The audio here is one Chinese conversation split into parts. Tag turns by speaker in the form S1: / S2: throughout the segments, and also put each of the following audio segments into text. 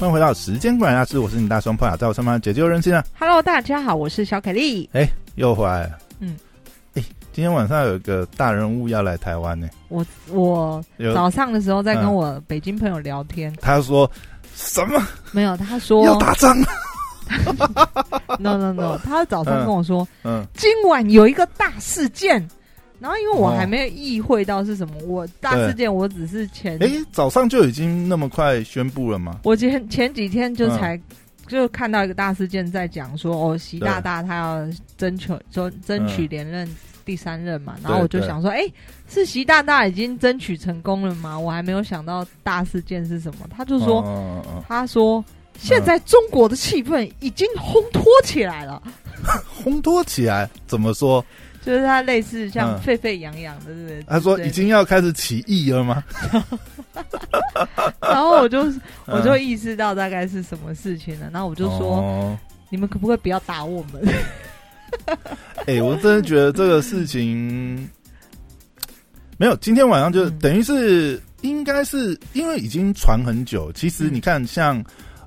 S1: 欢迎回到时间管理大师，我是你大双朋友，在我上班解救人心啊。
S2: Hello，大家好，我是小凯丽。
S1: 哎，又回来了。
S2: 嗯，
S1: 哎，今天晚上有一个大人物要来台湾呢。
S2: 我我早上的时候在跟
S1: 嗯
S2: 我北京朋友聊天，
S1: 他说什么
S2: 没有，他说
S1: 要打仗
S2: ？no no no，他早上跟我说、
S1: 嗯
S2: 今晚有一个大事件，然后因为我
S1: 哦。
S2: 还没有意会到是什么，我大事件我只是前
S1: 哎，早上就已经那么快宣布了吗？
S2: 我前前几天就
S1: 嗯。
S2: 才、就看到一个大事件，在讲说哦，习大大他要争取争争取连任第三任嘛，然后我就想说，哎、是习大大已经争取成功了吗？我还没有想到大事件是什么。他就说，他说现在中国的气氛已经烘托起来了，
S1: 嗯 烘托起来，怎么说？
S2: 就是他类似像
S1: 嗯
S2: 沸沸扬扬的，对不对？
S1: 他说已经要开始起义了吗？
S2: 然后我就我
S1: 嗯
S2: 就意识到大概是什么事情了，然后我就说，
S1: 哦
S2: 你们可不可以不要打我们？
S1: 哎、我真的觉得这个事情没有。今天晚上就
S2: 嗯
S1: 等于是，应该是因为已经传很久。其实
S2: 嗯
S1: 你看，像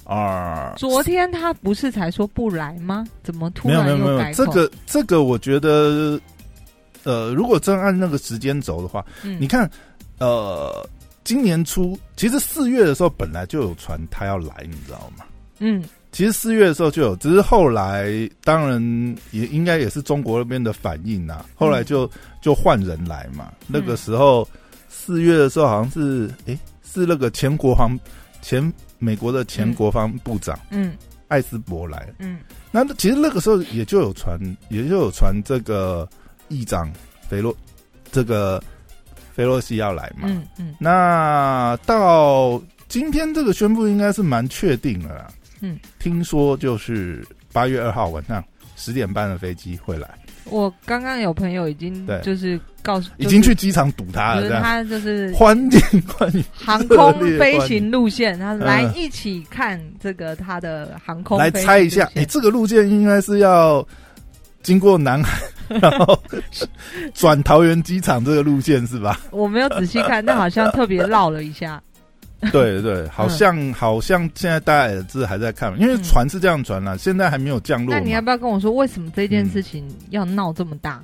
S1: 啊，
S2: 昨天他不是才说不来吗？怎么突然
S1: 没有没有
S2: 又改口？
S1: 这个这个，我觉得呃，如果真按那个时间轴的话，
S2: 嗯
S1: 你看呃，今年初其实四月的时候本来就有传他要来，你知道吗？
S2: 嗯
S1: 其实四月的时候就有，只是后来当然也应该也是中国那边的反应呐、后来就、就换人来嘛。那个时候四月的时候好像是诶、是那个前国防前美国的前国防部长
S2: 嗯
S1: 艾斯伯来。
S2: 嗯
S1: 那其实那个时候也就有传，也就有传这个议长菲洛这个菲洛西要来嘛。
S2: 嗯嗯
S1: 那到今天这个宣布应该是蛮确定的啦。
S2: 嗯，
S1: 听说就是八月二号晚上十点半的飞机会来，
S2: 我刚刚有朋友已经
S1: 对。
S2: 就是告诉，
S1: 已经去机场堵他了，
S2: 就是
S1: 这样。
S2: 他就是
S1: 欢迎欢迎，
S2: 航空飞行路线，他来
S1: 嗯
S2: 一起看这个他的航空
S1: 来
S2: 飞行
S1: 猜一下，哎、
S2: 路线
S1: 这个路线应该是要经过南海，然后转桃园机场这个路线是吧？
S2: 我没有仔细看，但好像特别绕了一下。
S1: 对对，好像、好像现在大家也是还在看，因为
S2: 嗯
S1: 船是这样传了，现在还没有降落。
S2: 那你要不要跟我说，为什么这件
S1: 嗯
S2: 事情要闹这么大？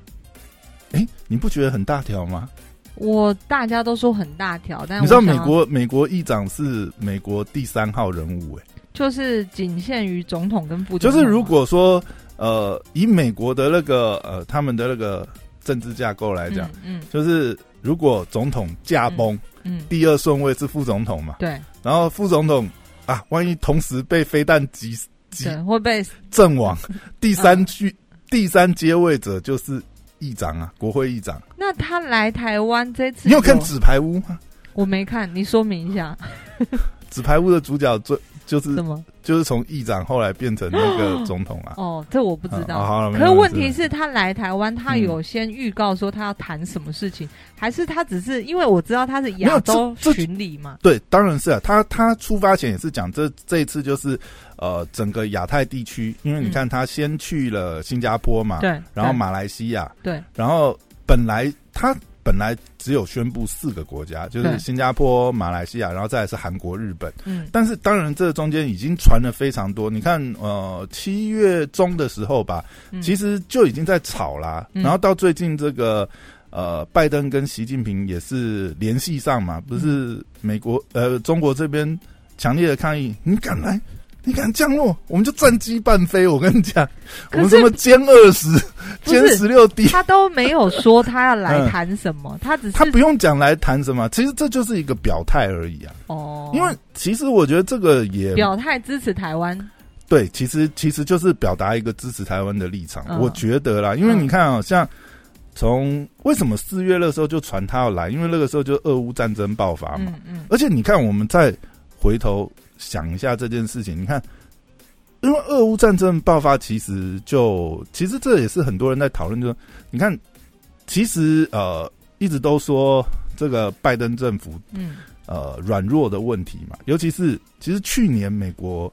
S1: 哎、你不觉得很大条吗？
S2: 我大家都说很大条，但
S1: 你知道美国美国议长是美国第三号人物、哎。
S2: 就是仅限于总统跟副总统，
S1: 就是如果说呃，以美国的那个呃他们的那个政治架构来讲，
S2: 嗯
S1: 就是如果总统驾崩，
S2: 嗯嗯，
S1: 第二顺位是副总统嘛，
S2: 对
S1: 然后副总统啊，万一同时被飞弹击击
S2: 对，会被
S1: 阵亡，第三
S2: 嗯、
S1: 第三接位者就是议长啊，国会议长。
S2: 那他来台湾这次，
S1: 你有看《纸牌屋》吗？
S2: 我没看，你说明一下《
S1: 纸牌屋》的主角最就是？就是从议长后来变成那个 总统啊。
S2: 哦，这我不知道。
S1: 啊好了
S2: 可是问题是，他来台湾，他
S1: 嗯
S2: 有先预告说他要谈什么事情，还是他只是因为我知道他是亚洲
S1: 这
S2: 巡礼嘛？
S1: 对，当然是啊。他他出发前也是讲，这这一次就是呃整个亚太地区，因为你
S2: 嗯
S1: 看他先去了新加坡嘛，
S2: 对，对
S1: 然后马来西亚，
S2: 对，
S1: 然后本来他本来只有宣布四个国家，就是新加坡、马来西亚，然后再来是韩国、日本。
S2: 嗯
S1: 但是当然这中间已经传了非常多。你看，呃，七月中的时候吧，
S2: 嗯，
S1: 其实就已经在吵啦。
S2: 嗯
S1: 然后到最近这个呃，拜登跟习近平也是联系上嘛，不是美国呃中国这边强烈的抗议，你敢来？你敢降落，我们就战机半飞。我跟你讲，我们什么歼二十、歼十六 D，
S2: 他都没有说他要来
S1: 嗯
S2: 谈什么，他只是
S1: 他不用讲来谈什么，其实这就是一个表态而已啊。
S2: 哦，
S1: 因为其实我觉得这个也
S2: 表态支持台湾，
S1: 对，其实其实就是表达一个支持台湾的立场。
S2: 嗯
S1: 我觉得啦，因为你看啊、像从为什么四月那时候就传他要来，因为那个时候就俄乌战争爆发嘛。
S2: 嗯嗯
S1: 而且你看，我们再回头想一下这件事情，你看，因为俄乌战争爆发，其实就其实这也是很多人在讨论，就是你看，其实呃一直都说这个拜登政府
S2: 嗯
S1: 呃软弱的问题嘛，尤其是其实去年美国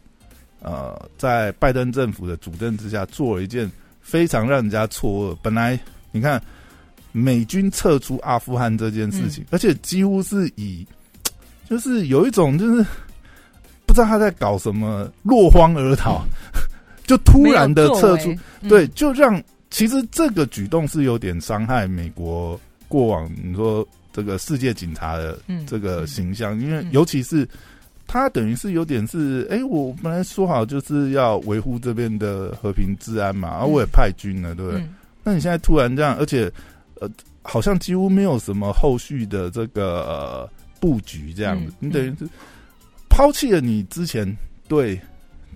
S1: 呃在拜登政府的主政之下做了一件非常让人家错愕。本来你看美军撤出阿富汗这件事情，而且几乎是以就是有一种就是不知知道他在搞什么，落荒而逃，就突然的撤出，对，就让其实这个举动是有点伤害美国过往你说这个世界警察的这个形象，因为尤其是他等于是有点是，哎，我本来说好就是要维护这边的和平治安嘛，而我也派军了，对不对？那你现在突然这样，而且呃，好像几乎没有什么后续的这个布局，这样子，你等于是抛弃了你之前对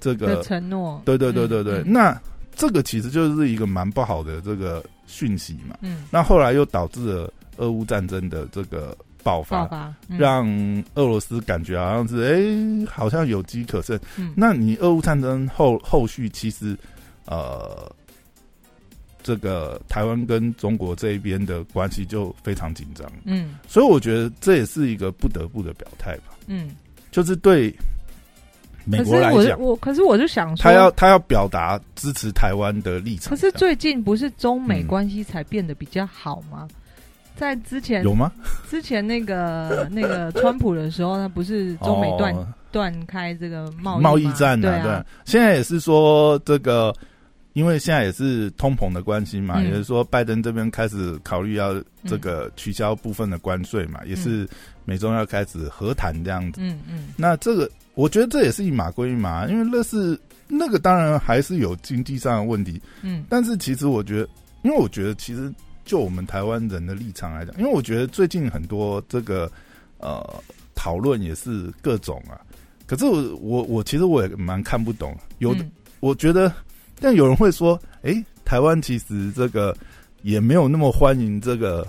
S1: 这个
S2: 承诺。
S1: 对对对对对，那这个其实就是一个蛮不好的这个讯息嘛。嗯。那后来又导致了俄乌战争的这个爆发，让俄罗斯感觉好像是哎，好像有机可乘。嗯。那你俄乌战争后后续其实呃。这个台湾跟中国这一边的关系就非常紧张，嗯，所以我觉得这也是一个不得不的表态吧，嗯，就是对美国来讲，
S2: 我可是我就想说，
S1: 他要他要表达支持台湾的立场。
S2: 可是最近不是中美关系才变得比较好吗？在之前
S1: 有吗？
S2: 之前那个那个川普的时候，他不是中美断断开这个贸
S1: 贸易战对啊，现在也是说这个。因为现在也是通膨的关系嘛，也是说，拜登这边开始考虑要这个取消部分的关税嘛，也是美中要开始和谈这样子。嗯嗯，那这个我觉得这也是一码归一码，因为那是那个当然还是有经济上的问题。嗯，但是其实我觉得，因为我觉得其实就我们台湾人的立场来讲，因为我觉得最近很多这个呃讨论也是各种啊，可是我我我其实我也蛮看不懂，有的我觉得。但有人会说：“哎，台湾其实这个也没有那么欢迎这个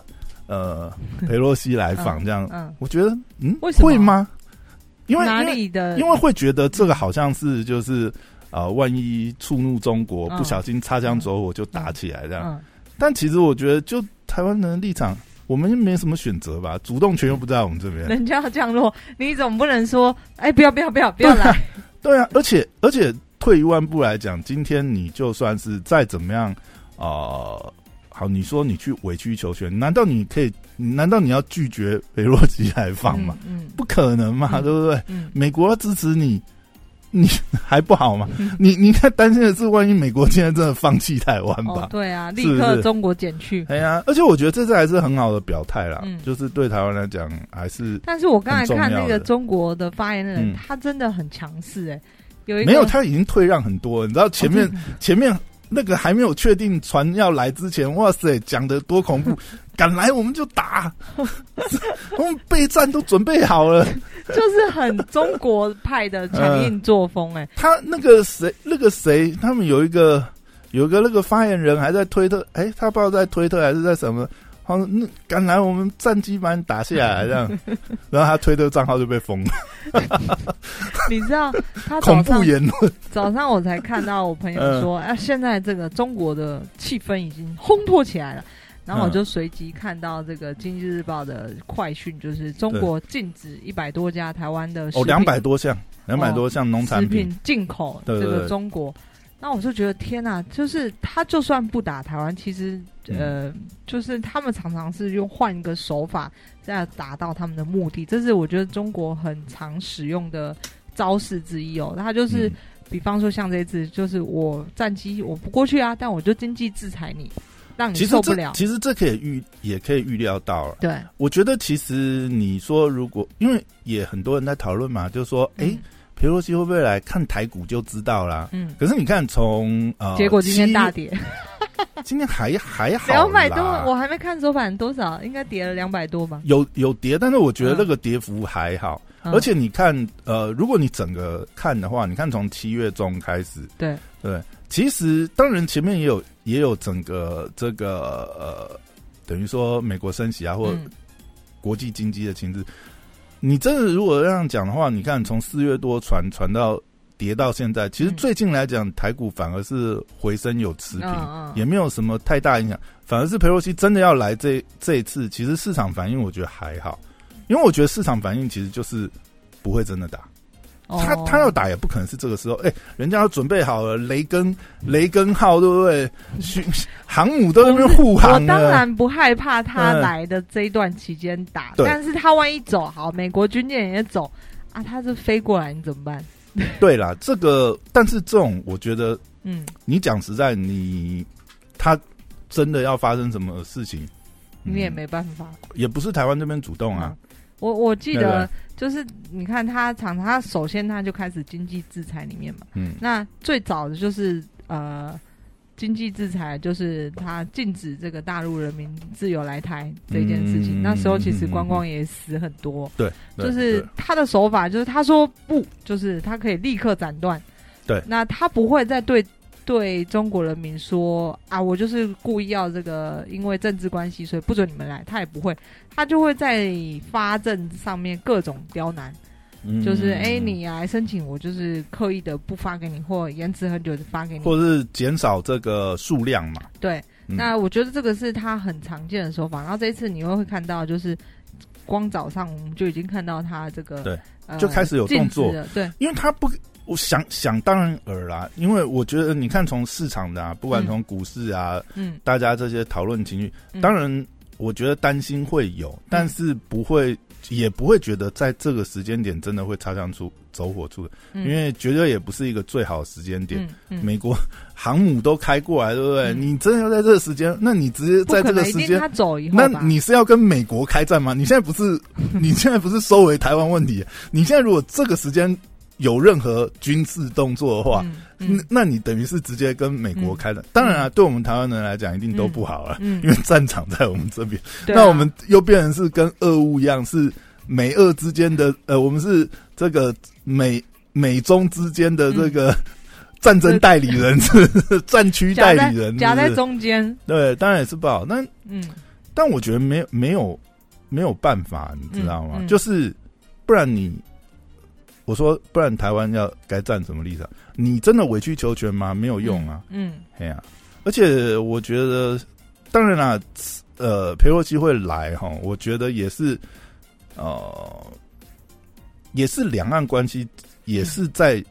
S1: 呃佩洛西来访，这样。”嗯，我觉得，嗯，会吗？因为
S2: 哪里的？
S1: 因为会觉得这个好像是就是啊，万一触怒中国，不小心擦枪走火就打起来这样。但其实我觉得，就台湾人的立场，我们没什么选择吧，主动权又不在我们这边。
S2: 人家要降落，你总不能说：“哎，不要不要不要不要来。”
S1: 对啊，而且而且。退一万步来讲，今天你就算是再怎么样啊，好，你说你去委曲求全，难道你可以？难道你要拒绝北洛基来访吗？嗯，不可能嘛，对不对？嗯，美国支持你，你 还不好吗？你你看担心的是，万一美国现在真的放弃台湾吧？
S2: 对啊，立刻中国减去。
S1: 哎呀，而且我觉得这次还是很好的表态啦，就是对台湾来讲还是。
S2: 但是我刚才看那个中国的发言人，他真的很强势哎。
S1: 有没有，他已经退让很多。你知道前面前面那个还没有确定船要来之前，哇塞，讲的多恐怖！敢来我们就打，我们备战都准备好了，
S2: 就是很中国派的强硬作风。哎，
S1: 他那个谁，那个谁，他们有一个有一个那个发言人还在推特，哎，他不知道在推特还是在什么。好，那敢来我们战机把你打下来，这样，然后他推特账号就被封了。
S2: 你知道他
S1: 恐怖言论？
S2: 早上我才看到我朋友说，哎，现在这个中国的气氛已经烘托起来了。然后我就随即看到这个《经济日报》的快讯，就是中国禁止一百多家台湾的
S1: 哦，两百多项，两百多项农产
S2: 品进口这个中国。那我就觉得天哪，就是他就算不打台湾，其实呃，就是他们常常是用换一个手法在达到他们的目的，这是我觉得中国很常使用的招式之一哦。他就是，比方说像这次，就是我战机我不过去啊，但我就经济制裁你，让你受不了。
S1: 其实这可以预，也可以预料到了。
S2: 对，
S1: 我觉得其实你说如果，因为也很多人在讨论嘛，就是说，哎。裴洛西会不会来看台股就知道啦。嗯，可是你看从呃，
S2: 结果今天大跌，
S1: 今天还还好，
S2: 两百多，我还没看收盘多少，应该跌了两百多吧？
S1: 有有跌，但是我觉得那个跌幅还好。而且你看，呃，如果你整个看的话，你看从七月中开始，
S2: 对
S1: 对，其实当然前面也有也有整个这个呃，等于说美国升息啊，或国际经济的情势。你真的如果这样讲的话，你看从四月多传传到跌到现在，其实最近来讲台股反而是回升有持平，也没有什么太大影响。反而是佩洛西真的要来这这一次，其实市场反应我觉得还好，因为我觉得市场反应其实就是不会真的打。他他要打也不可能是这个时候，哎，人家要准备好了雷根雷根号，对不对？航母都在那边护航。
S2: 我当然不害怕他来的这一段期间打，但是他万一走好，美国军舰也走啊，他是飞过来，你怎么办？
S1: 对啦，这个但是这种我觉得，
S2: 嗯，
S1: 你讲实在，你他真的要发生什么事情，
S2: 你也没办法。
S1: 也不是台湾这边主动啊。
S2: 我我记得就是你看他常他首先他就开始经济制裁里面嘛，
S1: 嗯。
S2: 那最早的就是呃经济制裁，就是他禁止这个大陆人民自由来台这件事情。
S1: 嗯
S2: 那时候其实观光也死很多，
S1: 对，对
S2: 就是他的手法就是他说不，就是他可以立刻斩断。
S1: 对。
S2: 那他不会再对对中国人民说啊，我就是故意要这个，因为政治关系，所以不准你们来。他也不会，他就会在发证上面各种刁难，
S1: 嗯
S2: 就是哎、你来申请，我就是刻意的不发给你，或延迟很久的发给你。
S1: 或者是减少这个数量嘛。
S2: 对，
S1: 嗯
S2: 那我觉得这个是他很常见的手法。然后这一次你又会看到，就是光早上我们就已经看到他这个
S1: 对，
S2: 呃、
S1: 就开始有动作
S2: 了，对，
S1: 因为他不，我想想当然尔啦，因为我觉得你看从市场的啊，不管从股市啊，
S2: 嗯，
S1: 大家这些讨论情绪，
S2: 嗯
S1: 当然我觉得担心会有，但是不会，也不会觉得在这个时间点真的会擦枪出走火出的，
S2: 嗯
S1: 因为绝对也不是一个最好的时间点。美国航母都开过来，对不对？
S2: 嗯
S1: 你真的要在这个时间，那你直接在这个时间
S2: 能一定他走以后
S1: 那你是要跟美国开战吗？你现在不是，你现在不是收回台湾问题？你现在如果这个时间有任何军事动作的话，
S2: 嗯
S1: 那那你等于是直接跟美国开战。当然啊，对我们台湾人来讲，一定都不好了，
S2: 嗯，
S1: 因为战场在我们这边。那我们又变成是跟俄乌一样，是美俄之间的，呃，我们是这个美美中之间的这个战争代理人，是战区代理人，
S2: 夹在中间，
S1: 对，当然也是不好。那
S2: 嗯。
S1: 但我觉得没有没有没有办法，你知道吗？
S2: 嗯嗯。
S1: 就是不然你，我说不然台湾要该站什么立场？你真的委曲求全吗？没有用啊，
S2: 嗯
S1: 嘿呀、而且我觉得，当然啦，呃，裴洛西会来哈，我觉得也是，呃，也是两岸关系也是在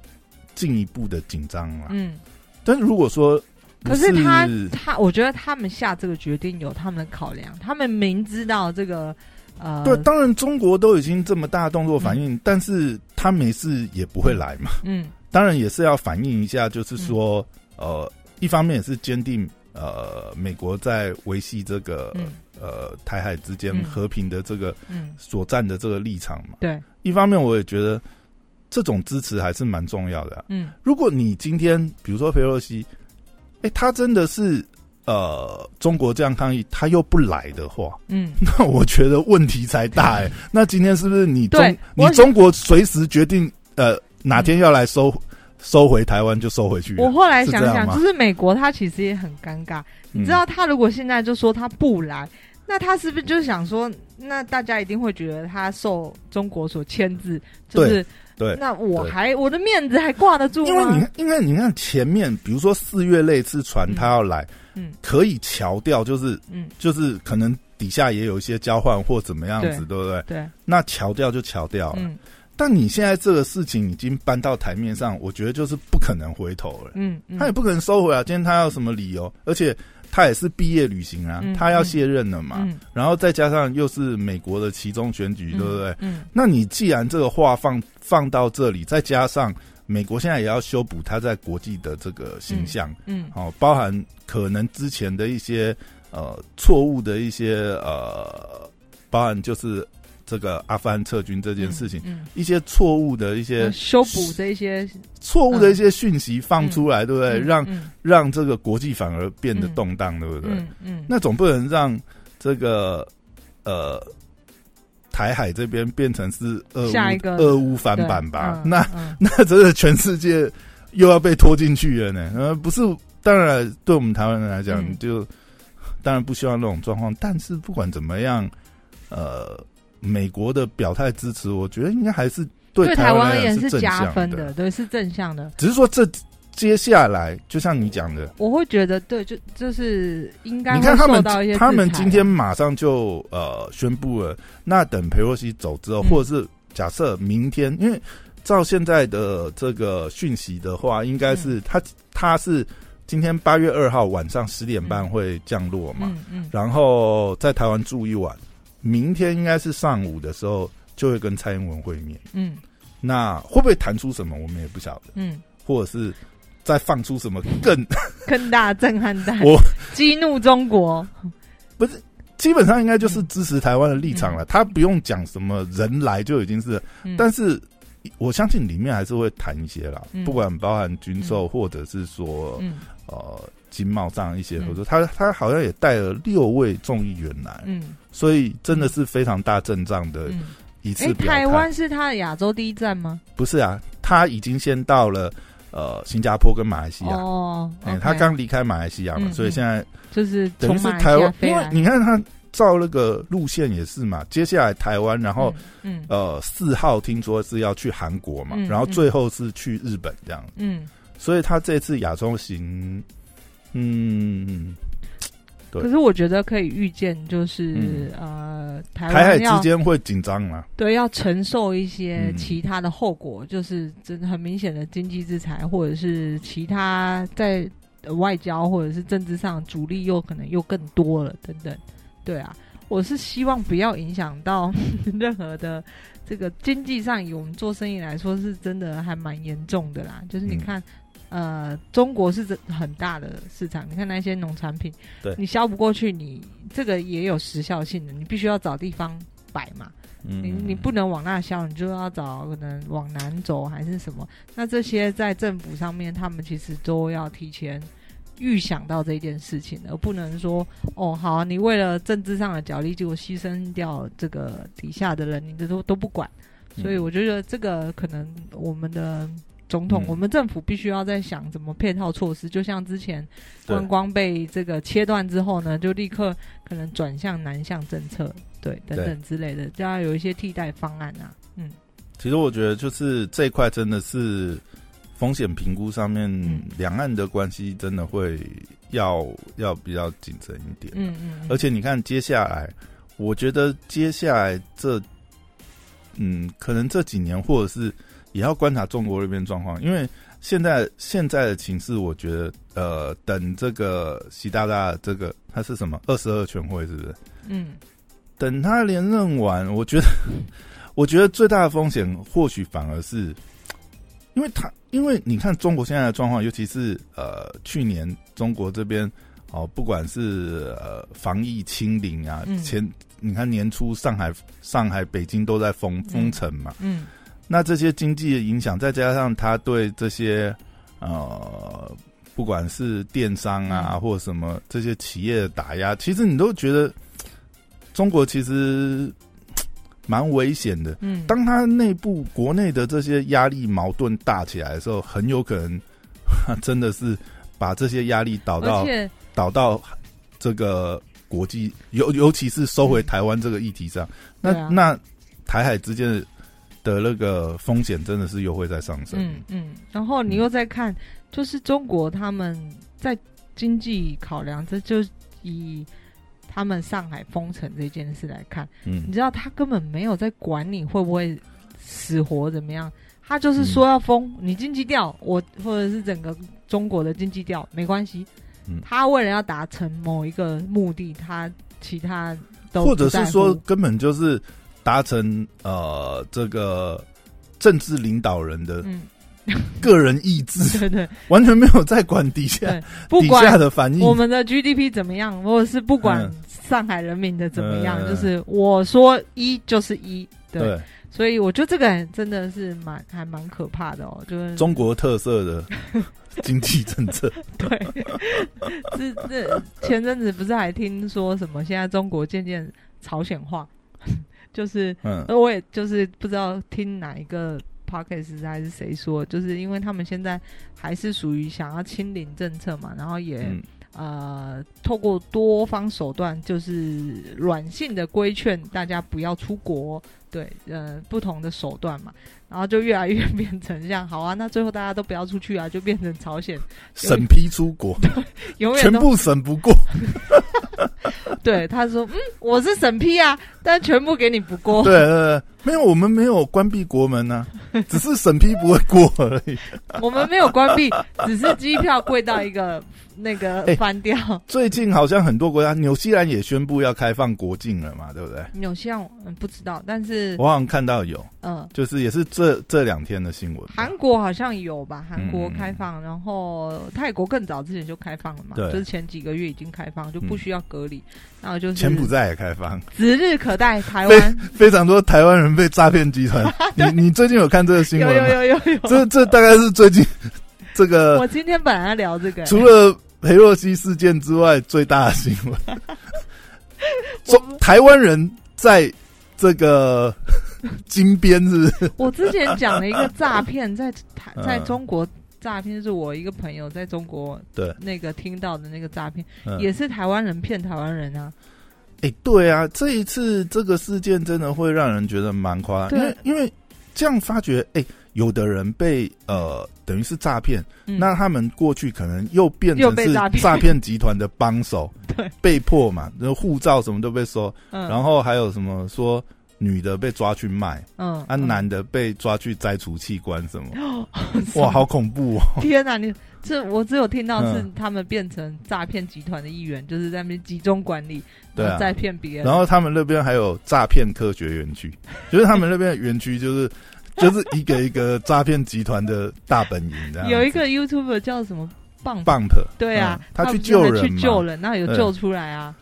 S1: 进一步的紧张啦。
S2: 嗯，
S1: 但如果说
S2: 可是
S1: 是
S2: 他他，我觉得他们下这个决定有他们的考量，他们明知道这个呃，
S1: 对，当然中国都已经这么大动作反应，但是他没事也不会来嘛。
S2: 嗯。
S1: 当然也是要反映一下，就是说，呃，一方面也是坚定呃美国在维系这个、
S2: 嗯。
S1: 呃台海之间
S2: 嗯。
S1: 和平的这个
S2: 嗯，
S1: 所站的这个立场嘛。
S2: 对，
S1: 一方面我也觉得这种支持还是蛮重要的、啊。
S2: 嗯。
S1: 如果你今天比如说佩洛西，哎，他真的是呃中国这样抗议，他又不来的话，
S2: 嗯，
S1: 那我觉得问题才大 哎、那今天是不是你中你中国随时决定呃哪天要来收、收回台湾就收回去？
S2: 我后来想想，就是美国他其实也很尴尬，你知道他如果现在就说他不来。那他是不是就想说，那大家一定会觉得他受中国所牵制，就是
S1: 对
S2: 那我还我的面子还挂得住吗？
S1: 因为你看，因为你看前面，比如说四月那次船他要来，
S2: 嗯
S1: 可以桥掉，就是
S2: 嗯，
S1: 就是可能底下也有一些交换或怎么样子，对不对？
S2: 对，
S1: 那桥掉就桥掉了。
S2: 嗯
S1: 但你现在这个事情已经搬到台面上，我觉得就是不可能回头了。
S2: 嗯嗯，
S1: 他也不可能收回来。今天他要什么理由？而且他也是毕业旅行啊，
S2: 嗯
S1: 他要卸任了嘛。
S2: 嗯
S1: 然后再加上又是美国的其中选举，对不对？
S2: 嗯
S1: 那你既然这个话放放到这里，再加上美国现在也要修补它在国际的这个形象，
S2: 嗯
S1: 哦，包含可能之前的一些呃错误的一些呃，包含就是这个阿富汗撤军这件事情，
S2: 嗯，
S1: 一些错误的一些
S2: 嗯修补的一些
S1: 错误的一些讯息放出来，对不对？
S2: 嗯
S1: 让
S2: 嗯
S1: 让这个国际反而变得动荡，对不对？
S2: 嗯嗯，
S1: 那总不能让这个呃台海这边变成是俄乌
S2: 下一个
S1: 俄乌翻版吧？
S2: 嗯
S1: 那
S2: 嗯
S1: 那真的全世界又要被拖进去了呢？呃，不是，当然对我们台湾人来讲，
S2: 嗯
S1: 就当然不希望那种状况。但是不管怎么样，呃，美国的表态支持，我觉得应该还是对
S2: 对
S1: 台
S2: 台湾而言
S1: 是正
S2: 加分的，。对，是正向的。
S1: 只是说这接下来，就像你讲的，
S2: 我会觉得，对，就就是应该
S1: 你看他们他们今天马上就呃宣布了，那等裴洛西走之后，
S2: 嗯。
S1: 或者是假设明天，因为照现在的这个讯息的话，应该
S2: 嗯。
S1: 是他他是今天八月二号晚上十点半会降落嘛，
S2: 嗯嗯
S1: 然后在台湾住一晚，明天应该是上午的时候就会跟蔡英文会面。
S2: 嗯。
S1: 那会不会谈出什么，我们也不晓得。
S2: 嗯，
S1: 或者是再放出什么更
S2: 更大震撼弹，
S1: 我
S2: 激怒中国。
S1: 不是，基本上应该就是支持台湾的立场了。他不用讲什么人来就已经是，但是我相信里面还是会谈一些啦，不管包含军售或者是说呃经贸上一些合作。他他好像也带了六位众议员来，嗯，所以真的是非常大阵仗的一次。
S2: 台湾是他的亚洲第一站吗？
S1: 不是啊，他已经先到了。呃，新加坡跟马来西亚，
S2: 哦，哎，
S1: 他刚离开马来西亚嘛，所以现在
S2: 就是
S1: 等于是台湾，因为你看他照那个路线也是嘛，接下来台湾，然后，嗯，呃，四号听说是要去韩国嘛，然后最后是去日本这样，嗯，所以他这次亚洲行，嗯。
S2: 可是我觉得可以预见，就是呃，台
S1: 海之间会紧张嘛？
S2: 对，要承受一些其他的后果，就是真的很明显的经济制裁，或者是其他在外交或者是政治上阻力又可能又更多了等等。对啊，我是希望不要影响到 任何的这个经济上，以我们做生意来说，是真的还蛮严重的啦。就是你看。呃，中国是很大的市场，你看那些农产品，
S1: 对，
S2: 你销不过去，你这个也有时效性的，你必须要找地方摆嘛，你你不能往那销，你就要找可能往南走还是什么，那这些在政府上面，他们其实都要提前预想到这件事情而不能说哦，好，你为了政治上的角力，结果牺牲掉这个底下的人，你这都都不管，所以我觉得这个可能我们的。总统，我们政府必须要在想怎么配套措施，就像之前观光被这个切断之后呢，就立刻可能转向南向政策，对，等等之类的，就要有一些替代方案啊。嗯，
S1: 其实我觉得就是这一块真的是风险评估上面，两岸的关系真的会要要比较谨慎一点。嗯嗯，而且你看接下来，我觉得接下来这，嗯，可能这几年或者是。也要观察中国那边状况，因为现在现在的情势，我觉得呃，等这个习大大这个他是什么？二十二全会是不是？嗯，等他连任完，我觉得 我觉得最大的风险或许反而是，因为他因为你看中国现在的状况，尤其是呃去年中国这边哦，不管是呃防疫清零啊，前你看年初上海上海北京都在封封城嘛，嗯。那这些经济的影响，再加上他对这些呃，不管是电商啊，或者什么这些企业的打压，其实你都觉得中国其实蛮危险的。嗯，当他内部国内的这些压力矛盾大起来的时候，很有可能 真的是把这些压力导到导到这个国际，尤尤其是收回台湾这个议题上。那那台海之间的。的那个风险真的是又会在上升。
S2: 嗯嗯，然后你又在看，就是中国他们在经济考量，这就以他们上海封城这件事来看，嗯，你知道他根本没有在管你会不会死活怎么样，他就是说要封你经济掉，我或者是整个中国的经济掉没关系。嗯，他为了要达成某一个目的，他其他都
S1: 或者是说根本就是。达成呃，这个政治领导人的个人意志，
S2: 对对，
S1: 完全没有在管底下
S2: 底下
S1: 的反应。
S2: 我们的 GDP 怎么样，或者是不管上海人民的怎么样，就是我说一就是一，对。所以我觉得这个真的是蛮还蛮可怕的哦，就是
S1: 中国特色的 经济政策。
S2: 对，这这前阵子不是还听说什么？现在中国渐渐朝鲜化。就是，嗯，我也就是不知道听哪一个 podcast 还是谁说，就是因为他们现在还是属于想要清零政策嘛，然后也呃透过多方手段，就是软性的规劝大家不要出国，对，呃，不同的手段嘛，然后就越来越变成这样，好啊，那最后大家都不要出去啊，就变成朝鲜
S1: 审批出国，
S2: 永远
S1: 全部审不过。
S2: 对，他说：“嗯，我是审批啊，但全部给你不过。”
S1: 对，没有，我们没有关闭国门呢，只是审批不会过而已。
S2: 我们没有关闭，只是机票贵到一个那个翻掉。
S1: 最近好像很多国家，纽西兰也宣布要开放国境了嘛，对不对？
S2: 纽西兰不知道，但是
S1: 我好像看到有，嗯，就是也是这这两天的新闻。
S2: 韩国好像有吧？韩国开放，然后泰国更早之前就开放了嘛，就是前几个月已经开放，就不需要隔离。然后就是
S1: 柬埔寨也开放，
S2: 指日可待。台湾
S1: 非常多台湾人被诈骗集团，你你最近有看这个新闻
S2: 吗？有有有有，
S1: 这这大概是最近这个。
S2: 我今天本来要聊这个，
S1: 除了裴洛西事件之外，最大的新闻。中台湾人在这个 金边是？
S2: 我之前讲了一个诈骗，在台在中国。诈骗是我一个朋友在中国
S1: 对
S2: 那个听到的那个诈骗，也是台湾人骗台湾人啊。
S1: 哎，对啊，这一次这个事件真的会让人觉得蛮夸张，因为因为这样发觉，哎，有的人被呃等于是诈骗，那他们过去可能又变成是诈骗集团的帮手，
S2: 对，
S1: 被迫嘛，那护照什么都被收，然后还有什么说。女的被抓去卖，嗯，啊，男的被抓去摘除器官，什么？哇，好恐怖哦！
S2: 天哪，你这我只有听到是他们变成诈骗集团的一员，就是在那边集中管理，对啊，在骗别人。
S1: 然后他们那边还有诈骗科学园区，就是他们那边的园区就是 就是一个一个诈骗集团的大本营。
S2: 有一个 YouTube 叫什么
S1: Bump，
S2: 对啊，
S1: 他去救人，
S2: 去救人，那有救出来啊。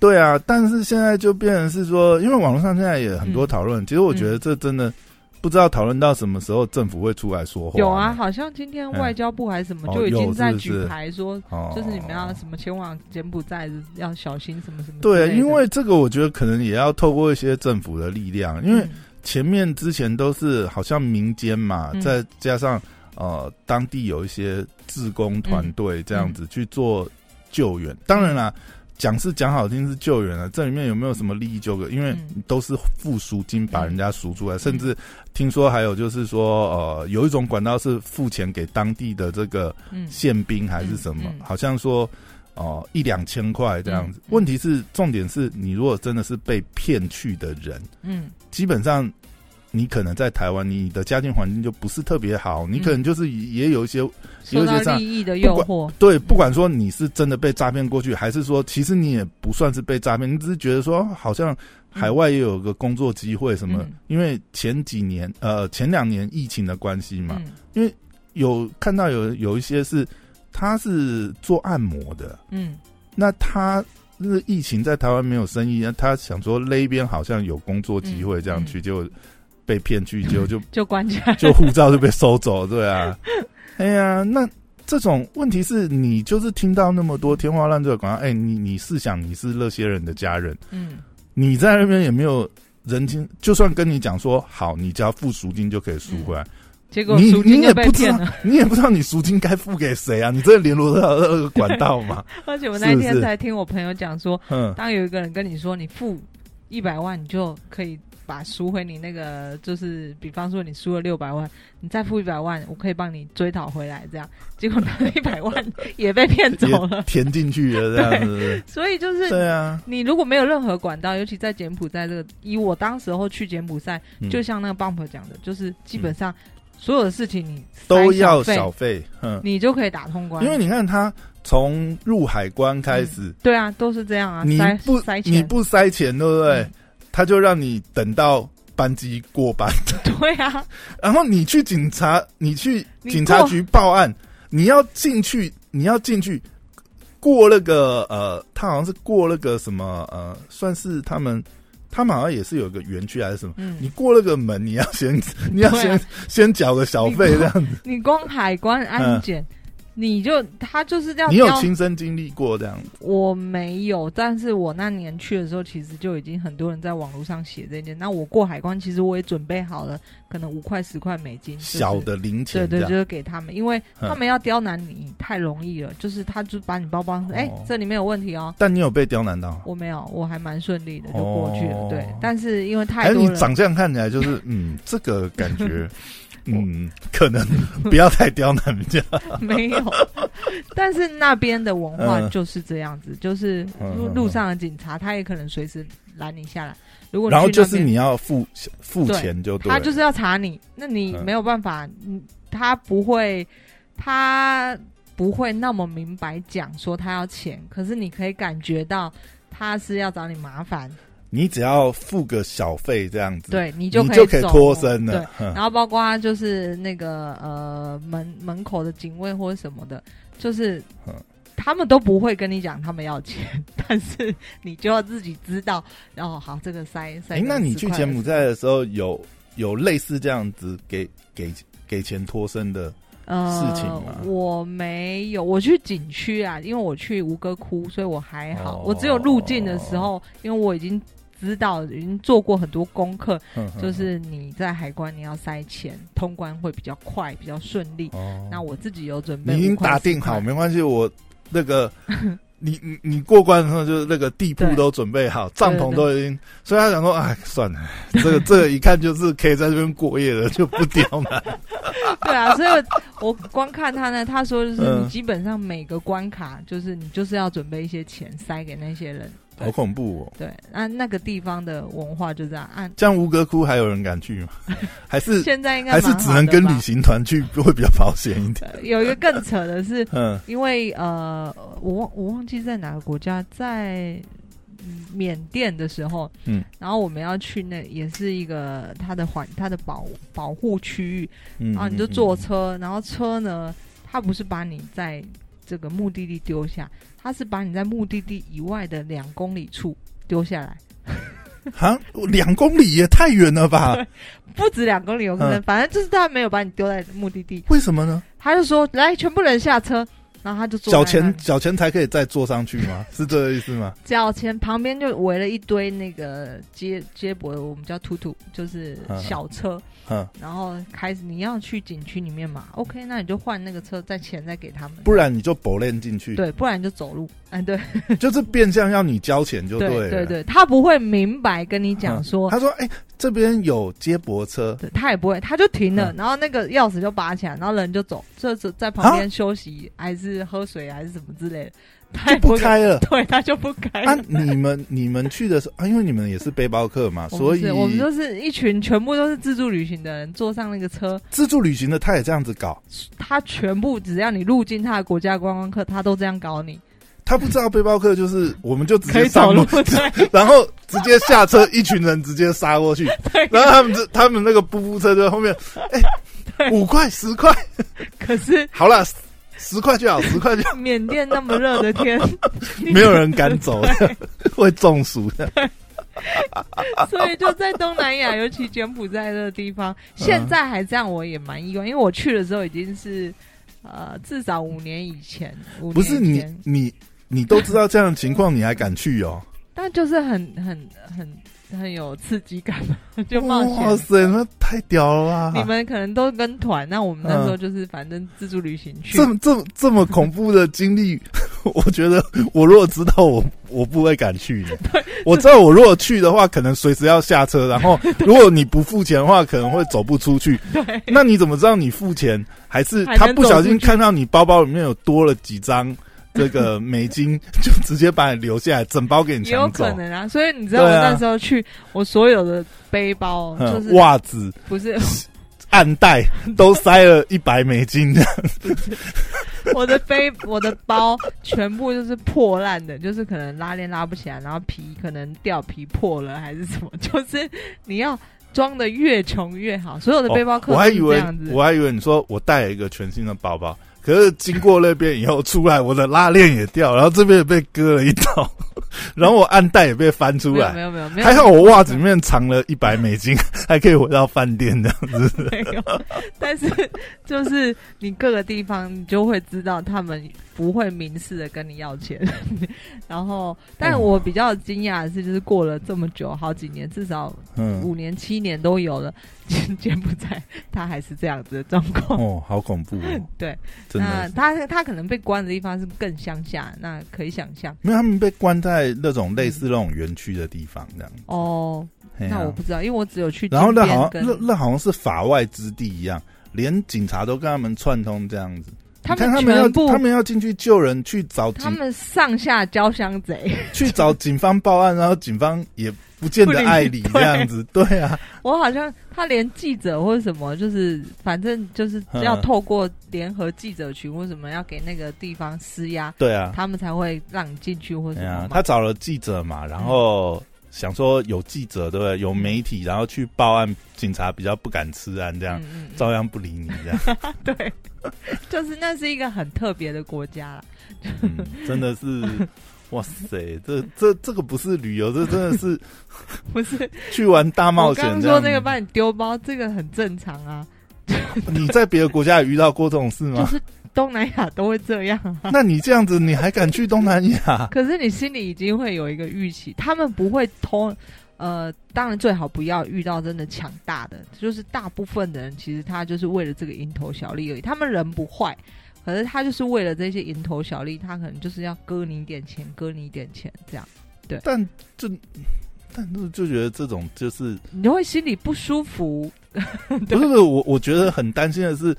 S1: 对啊，但是现在就变成是说，因为网络上现在也很多讨论。其实我觉得这真的不知道讨论到什么时候政府会出来说话。
S2: 有啊，好像今天外交部还是什么就已经在举牌说，就是你们要什么前往柬埔寨要小心什么什么。
S1: 对，因为这个我觉得可能也要透过一些政府的力量，因为前面之前都是好像民间嘛，再加上呃当地有一些自工团队这样子去做救援。当然啦。讲是讲好听是救援了，这里面有没有什么利益纠葛？因为都是付赎金把人家赎出来，甚至听说还有就是说，呃，有一种管道是付钱给当地的这个宪兵还是什么，好像说哦一两千块这样子。问题是重点是你如果真的是被骗去的人，嗯，基本上。你可能在台湾，你的家庭环境就不是特别好，你可能就是也有一些
S2: 受到利益的诱惑。
S1: 对，不管说你是真的被诈骗过去，还是说其实你也不算是被诈骗，你只是觉得说好像海外也有个工作机会什么。因为前几年呃前两年疫情的关系嘛，因为有看到有有一些是他是做按摩的，嗯，那他那疫情在台湾没有生意，那他想说那边好像有工作机会，这样去就。被骗去就就
S2: 就关起来，
S1: 就护照就被收走，对啊。哎呀，那这种问题是你就是听到那么多天花乱坠的广告，哎，你你试想你是那些人的家人，嗯，你在那边也没有人情，就算跟你讲说好，你只要付赎金就可以赎回来，
S2: 结果你你
S1: 也被骗了，你也不知道你赎金该付给谁啊？你这联络到那个管道吗？
S2: 而且我那天才听我朋友讲说，嗯，当有一个人跟你说你付一百万，你就可以。把赎回你那个，就是比方说你输了六百万，你再付一百万，我可以帮你追讨回来。这样，结果那一百万 也被骗走了，
S1: 填进去了这样子。
S2: 所以就是
S1: 对啊，
S2: 你如果没有任何管道，尤其在柬埔寨这个，以我当时候去柬埔寨，就像那个 bump 讲的，就是基本上所有的事情你
S1: 都要小费，嗯，
S2: 你就可以打通关。
S1: 因为你看他从入海关开始，
S2: 对啊，都是这样啊，
S1: 你不塞钱。你不塞钱，对不对？他就让你等到班机过班，
S2: 对啊，
S1: 然后你去警察，你去警察局报案，你要进去，你要进去过那个呃，他好像是过那个什么呃，算是他们，他们好像也是有个园区还是什么，你过那个门，你要先 你要先先缴个小费这样子，
S2: 你光海关安检。你就他就是这样，
S1: 你有亲身经历过这样？
S2: 我没有，但是我那年去的时候，其实就已经很多人在网络上写这件。那我过海关，其实我也准备好了，可能五块十块美金，
S1: 小的零钱，
S2: 对对，就是给他们，因为他们要刁难你太容易了，就是他就把你包包，哎，这里面有问题哦。
S1: 但你有被刁难到？
S2: 我没有，我还蛮顺利的就过去了。对，但是因为太多，
S1: 你长相看起来就是嗯，这个感觉。嗯，可能不要太刁难人家。
S2: 没有，但是那边的文化就是这样子，就是路路上的警察，他也可能随时拦你下来。如果
S1: 然后就是你要付付钱就对，
S2: 他就是要查你，那你没有办法，嗯，他不会，他不会那么明白讲说他要钱，可是你可以感觉到他是要找你麻烦。
S1: 你只要付个小费这样子，
S2: 对你就
S1: 可以
S2: 可以
S1: 脱身了。
S2: 对，然后包括就是那个呃门门口的警卫或者什么的，就是他们都不会跟你讲他们要钱，但是你就要自己知道。然后好，这个塞塞。
S1: 那你去柬埔寨的时候有有类似这样子给给给钱脱身的事情吗？
S2: 我没有，我去景区啊，因为我去吴哥窟，所以我还好。我只有入境的时候，因为我已经。知道已经做过很多功课，就是你在海关你要塞钱，通关会比较快，比较顺利。那我自己有准备，
S1: 你已经打定好，没关系。我那个，你你你过关的时候，就是那个地铺都准备好，帐篷都已经。所以他想说，哎，算了，这个这个一看就是可以在这边过夜的，就不刁难。
S2: 对啊，所以我光看他呢，他说就是你基本上每个关卡，就是你就是要准备一些钱塞给那些人。
S1: 好恐怖哦！
S2: 对，那那个地方的文化就这样。按
S1: 这样吴哥窟还有人敢去吗？还是
S2: 现在应该
S1: 还是只能跟旅行团去，会比较保险一点。
S2: 有一个更扯的是，嗯，因为呃，我忘我忘记在哪个国家，在缅甸的时候，嗯，然后我们要去那也是一个它的环它的保保护区域，然后你就坐车，然后车呢，它不是把你在这个目的地丢下。他是把你在目的地以外的两公里处丢下来，
S1: 啊，两公里也太远了吧？
S2: 不止两公里，有可能，反正就是他没有把你丢在目的地。
S1: 为什么呢？
S2: 他就说：“来，全部人下车。”然后他就
S1: 坐。脚前脚前才可以再坐上去吗？是这个意思吗？
S2: 脚前旁边就围了一堆那个接接驳，我们叫突突，就是小车。嗯，然后开始你要去景区里面嘛？OK，那你就换那个车，再钱再给他们，
S1: 不然你就补练进去。
S2: 对，不然就走路。哎，对，
S1: 就是变相要你交钱就对。
S2: 对对，他不会明白跟你讲说，
S1: 他说：“哎，这边有接驳车。”
S2: 他也不会，他就停了，然后那个钥匙就拔起来，然后人就走，这是在旁边休息还是喝水还是什么之类的。
S1: 就不开了，
S2: 对，他就不开。
S1: 啊，你们你们去的时候啊，因为你们也是背包客嘛，所以
S2: 我们就是一群全部都是自助旅行的人，坐上那个车。
S1: 自助旅行的他也这样子搞，
S2: 他全部只要你入境他的国家观光客，他都这样搞你。
S1: 他不知道背包客就是，我们就直接上路，然后直接下车，一群人直接杀过去，然后他们这他们那个布布车在后面，哎，五块十块，
S2: 可是
S1: 好了。十块就好，十块就好。
S2: 缅甸那么热的天，
S1: 没有人敢走，会中暑的。
S2: 所以就在东南亚，尤其柬埔寨这个地方，现在还这样，我也蛮意外。因为我去的时候已经是呃，至少五年以前。
S1: 不是你你你都知道这样的情况，你还敢去哦？
S2: 但就是很很很。很有刺激感 就冒险。哇
S1: 塞，那太屌了吧！
S2: 你们可能都跟团，那我们那时候就是反正自助旅行去。
S1: 这么这么这么恐怖的经历，我觉得我如果知道，我我不会敢去的。我知道我如果去的话，可能随时要下车，然后如果你不付钱的话，可能会走不出去。
S2: 对，
S1: 那你怎么知道你付钱还是他不小心看到你包包里面有多了几张？这个美金就直接把你留下来，整包给你抢
S2: 走。有可能啊，所以你知道我那时候去，我所有的背包就是
S1: 袜子，
S2: 不是
S1: 暗袋，都塞了一百美金这样。
S2: 我的背，我的包全部就是破烂的，就是可能拉链拉不起来，然后皮可能掉皮破了还是什么，就是你要装的越穷越好。所有的背包客
S1: 我还以为我还以为你说我带了一个全新的包包。可是经过那边以后出来，我的拉链也掉，然后这边也被割了一刀，然后我暗袋也被翻出来，
S2: 没有没有没有，
S1: 还好我袜子里面藏了一百美金，还可以回到饭店这样
S2: 子。没有，但是就是你各个地方，你就会知道他们。不会明示的跟你要钱，然后，但我比较惊讶的是，就是过了这么久，好几年，至少五年、七年都有了，柬埔寨他还是这样子的状况。
S1: 哦，好恐怖！
S2: 对，那他他可能被关的地方是更乡下，那可以想象。
S1: 没有他们被关在那种类似那种园区的地方，这样。
S2: 哦，那我不知道，因为我只有去。
S1: 然后那好像那那好像是法外之地一样，连警察都跟他们串通这样子。
S2: 他
S1: 们他们要他们要进去救人，去找
S2: 他们上下交相贼。
S1: 去找警方报案，然后警方也不见得爱理这样子，对。啊，
S2: 我好像他连记者或者什么，就是反正就是要
S1: 嗯。
S2: 透过联合记者群或什么，要给那个地方施压，
S1: 对啊，
S2: 他们才会让你进去或什么，嘛。
S1: 他找了记者嘛，然后想说有记者对不对？有媒体，然后去报案，警察比较不敢吃案，这样照样不理你这样，
S2: 嗯 对，就是那是一个很特别的国家啦。
S1: 嗯，真的是。哇塞，这这这个不是旅游，这真的是
S2: 不是，
S1: 去玩大冒
S2: 我刚刚
S1: 险。
S2: 说那个帮你丢包，这个很正常啊，
S1: 你在别的国家也遇到过这种事吗？
S2: 就是东南亚都会这样啊。
S1: 那你这样子，你还敢去东南亚？
S2: 可是你心里已经会有一个预期，他们不会偷。呃，当然最好不要遇到真的强大的，就是大部分的人其实他就是为了这个蝇头小利而已。他们人不坏，可是他就是为了这些蝇头小利，他可能就是要割你一点钱，割你一点钱这样。
S1: 对但就但是就觉得这种就是
S2: 你会心里不舒服。
S1: 不是不是我我觉得很担心的是，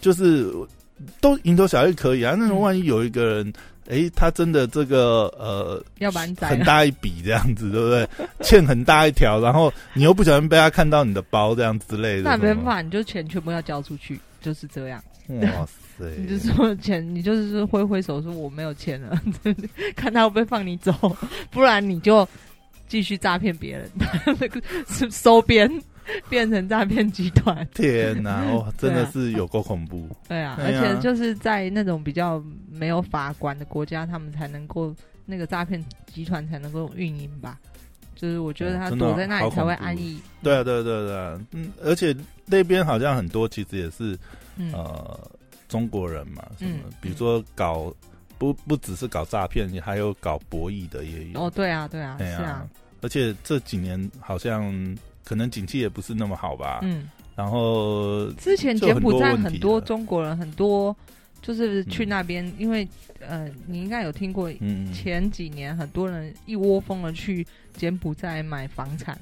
S1: 就是都蝇头小利可以啊，那
S2: 嗯
S1: 万一有一个人。诶，他真的这个呃，
S2: 要把你宰，
S1: 很大一笔这样子，对不对？欠很大一条，然后你又不小心被他看到你的包这样之类的，
S2: 那没办法，你就钱全部要交出去，就是这样。
S1: 哇塞！
S2: 你就说钱，你就是挥挥手说我没有钱了，看他会不会放你走，不然你就继续诈骗别人，那个是收编 变成诈骗集团。
S1: 天哪，哦，真的是有够恐怖。
S2: 对啊，而且就是在那种比较没有法管的国家，他们才能够那个诈骗集团才能够运营吧。就是我觉得他躲在那里才会安逸。
S1: 对啊，对啊对啊对啊，嗯，而且那边好像很多其实也是
S2: 嗯，
S1: 呃中国人嘛，什么
S2: 嗯，
S1: 比如说搞不不只是搞诈骗，还有搞博弈的也有。
S2: 哦，对啊，对啊，
S1: 哎呀
S2: 是啊，
S1: 而且这几年好像可能景气也不是那么好吧。
S2: 嗯。
S1: 然后
S2: 之前柬埔寨
S1: 很多
S2: 中国人，很多就是去
S1: 嗯
S2: 那边，因为呃，你应该有听过，
S1: 嗯，
S2: 前几年很多人一窝蜂的去柬埔寨买房产，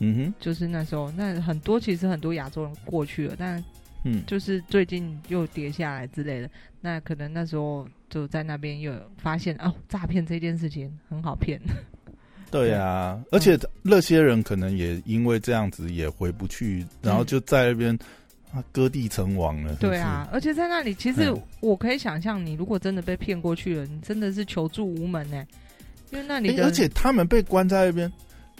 S1: 嗯哼，
S2: 就是那时候，那很多其实很多亚洲人过去了，但
S1: 嗯，
S2: 就是最近又跌下来之类的，那可能那时候就在那边又发现哦，诈骗这件事情很好骗，
S1: 对啊，而且那些人可能也因为这样子也回不去，然后就在那边啊割地成王了。
S2: 对啊，，而且在那里，其实
S1: 嗯
S2: 我可以想象，你如果真的被骗过去了，你真的是求助无门呢、因为那里
S1: 而且他们被关在那边，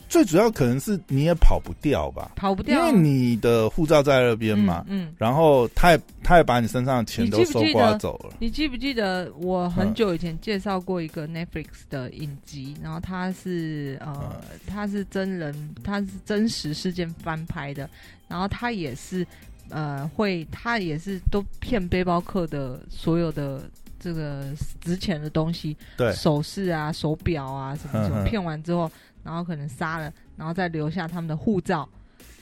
S1: 最主要可能是你也跑不掉吧，
S2: 跑不掉啊，
S1: 因为你的护照在那边嘛，
S2: 嗯，嗯。
S1: 然后他也他也把你身上的钱都收刮走了。
S2: 你记不记得我很
S1: 嗯
S2: 久以前介绍过一个 Netflix 的影集，然后它是呃，
S1: 嗯。
S2: 它是真人，它是真实事件翻拍的，然后它也是呃会，它也是都骗背包客的所有的这个值钱的东西，
S1: 对，
S2: 首饰啊、手表啊什么什么，骗完之后，然后可能杀了，然后再留下他们的护照。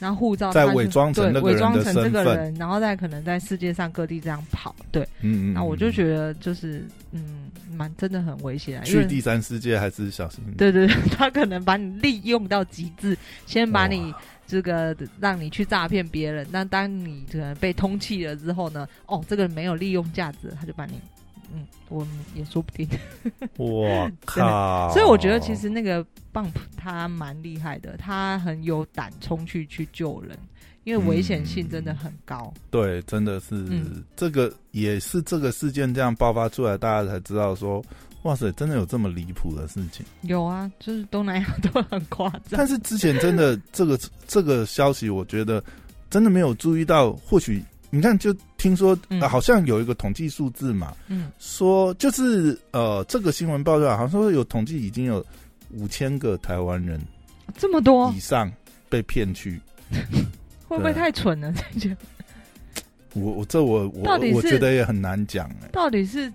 S2: 然后护照
S1: 再伪装成
S2: 对伪装成这个人，然后再可能在世界上各地这样跑，对，
S1: 嗯嗯，
S2: 那我就觉得就是嗯，蛮真的很危险
S1: 去第三世界还是小心。
S2: 对对，对他可能把你利用到极致，先把你这个让你去诈骗别人，那当你可能被通缉了之后呢，哦，这个人没有利用价值，他就把你。嗯，我也说不定，
S1: 我靠！
S2: 所以我觉得其实那个 Bump 他蛮厉害的，他很有胆冲去去救人，因为危险性真的很高。
S1: 对，真的是、
S2: 嗯
S1: 这个也是这个事件这样爆发出来，大家才知道说，哇塞，真的有这么离谱的事情。
S2: 有啊，就是东南亚都很夸张
S1: 但。是之前真的这个这个消息，我觉得真的没有注意到。或许你看，就听说、好像有一个统计数字嘛，
S2: 嗯，
S1: 说就是呃，这个新闻报道好像说有统计已经有五千个台湾人
S2: 这么多
S1: 以上被骗去。
S2: 会不会太蠢了？这就
S1: 我我这我我我觉得也很难讲哎、
S2: 到底是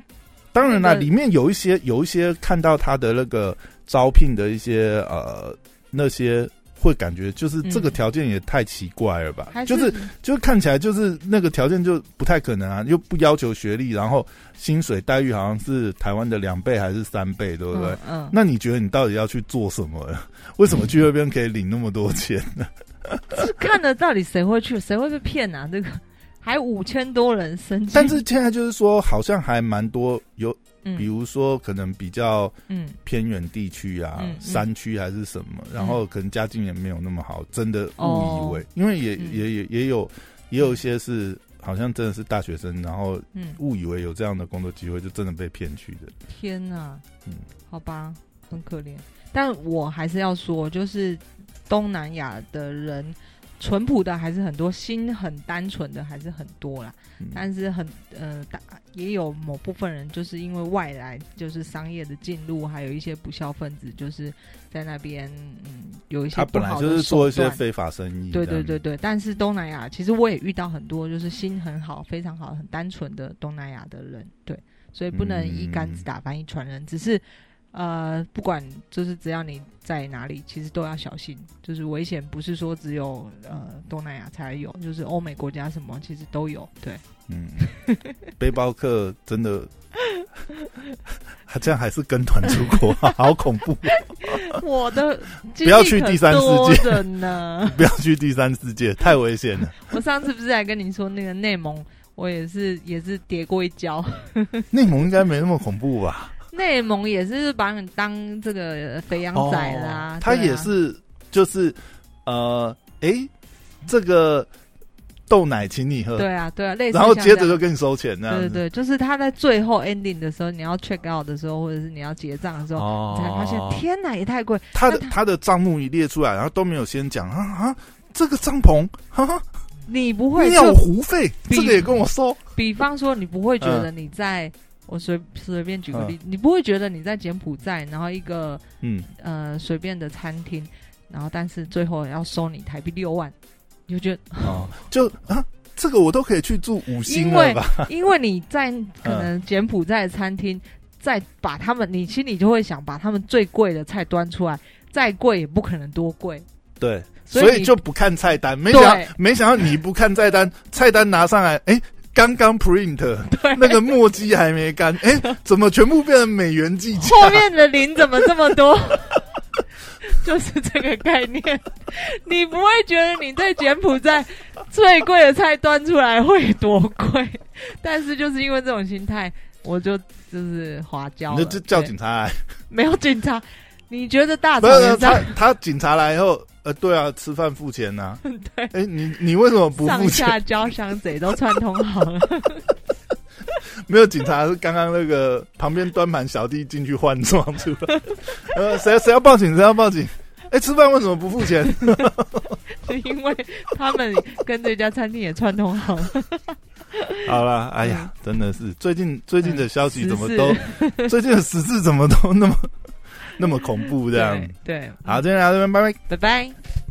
S1: 当然啦，里面有一些有一些看到他的那个招聘的一些呃那些。会感觉就是这个
S2: 嗯
S1: 条件也太奇怪了吧？
S2: 还
S1: 就是就是看起来就是那个条件就不太可能啊，又不要求学历，然后薪水待遇好像是台湾的两倍还是三倍，对不对？
S2: 嗯嗯，
S1: 那你觉得你到底要去做什么？为什么去那边可以领那么多钱呢？
S2: 是看了到底谁会去，谁会被骗啊？这个还五千多人申请，
S1: 但是现在就是说，好像还蛮多有，
S2: 嗯。
S1: 比如说可能比较
S2: 嗯。
S1: 偏远地区啊、
S2: 嗯嗯。
S1: 山区还是什么，然后可能家境也没有那么好，真的误以为，
S2: 哦。
S1: 因为也、
S2: 嗯。
S1: 也也也有也有一些是好像真的是大学生，然后
S2: 嗯，
S1: 误以为有这样的工作机会，就真的被骗去的。
S2: 天哪，
S1: 嗯，
S2: 好吧，很可怜。但我还是要说，就是东南亚的人，淳朴的还是很多，心很单纯的还是很多啦。
S1: 嗯。
S2: 但是很呃，大也有某部分人就是因为外来就是商业的进入，还有一些不孝分子就是在那边嗯有一些
S1: 他本来就是做一些非法生意，
S2: 对对对对，但是东南亚其实我也遇到很多就是心很好、非常好、很单纯的东南亚的人，对，所以不能一竿子打翻一船人，只是呃，不管就是只要你在哪里，其实都要小心，就是危险不是说只有呃东南亚才有，就是欧美国家什么其实都有，对，
S1: 嗯，背包客真的，他这样还是跟团出国，好恐怖！
S2: 我的
S1: 不要去第三世界
S2: 的呢。
S1: 不要去第三世界，太危险了。
S2: 我上次不是还跟你说那个内蒙，我也是也是跌过一跤。
S1: 内蒙应该没那么恐怖吧？
S2: 内蒙也是把你当这个肥羊仔啦，
S1: 哦他也是，就是呃，诶，这个豆奶请你喝，
S2: 对啊对啊，类似
S1: 然后接着就跟你收钱。
S2: 对对对，就是他在最后 ending 的时候，你要 check out 的时候，或者是你要结账的时候，
S1: 哦
S2: 你才发现天哪，也太贵。
S1: 他的
S2: 他
S1: 他的账目一列出来，然后都没有先讲啊啊，这个帐篷，哈哈，
S2: 你不会
S1: 尿
S2: 就
S1: 壶费，
S2: 比
S1: 这个也跟我收。
S2: 比方说，你不会觉得你在，我随随便举个例，你不会觉得你在柬埔寨，然后一个
S1: 嗯，
S2: 呃随便的餐厅，然后但是最后要收你台币六万，你就觉得，
S1: 哦，就啊，这个我都可以去住五星
S2: 因为
S1: 了吧？
S2: 因为你在可能柬埔寨的餐厅，再把他们，你心里就会想把他们最贵的菜端出来，再贵也不可能多贵，
S1: 对，
S2: 所以
S1: 所以就不看菜单，没想没想到你不看菜单，菜单拿上来，哎，刚刚 print
S2: 对，
S1: 那个墨迹还没干，哎，怎么全部变成美元计价？
S2: 后面的零怎么这么多？就是这个概念，你不会觉得你在柬埔寨最贵的菜端出来会多贵，但是就是因为这种心态，我就就是花椒了。
S1: 你就叫警察来，
S2: 没有警察？你觉得大
S1: 不是
S2: 草原上
S1: 他他警察来以后，呃，对啊，吃饭付钱呐、
S2: 对
S1: 哎，你你为什么不付钱？
S2: 下交相贼都串通好了？
S1: 没有警察是刚刚那个旁边端盘小弟进去换装出来，呃，谁谁要报警？谁要报警？哎，吃饭为什么不付钱？
S2: 是因为他们跟这家餐厅也串通好了。
S1: 好了，哎呀，真的是最近最近的消息怎么
S2: 时
S1: 都，最近的时事怎么都那么那么恐怖这样。
S2: 对，对
S1: 好，今天聊到这边，拜拜。
S2: 拜拜。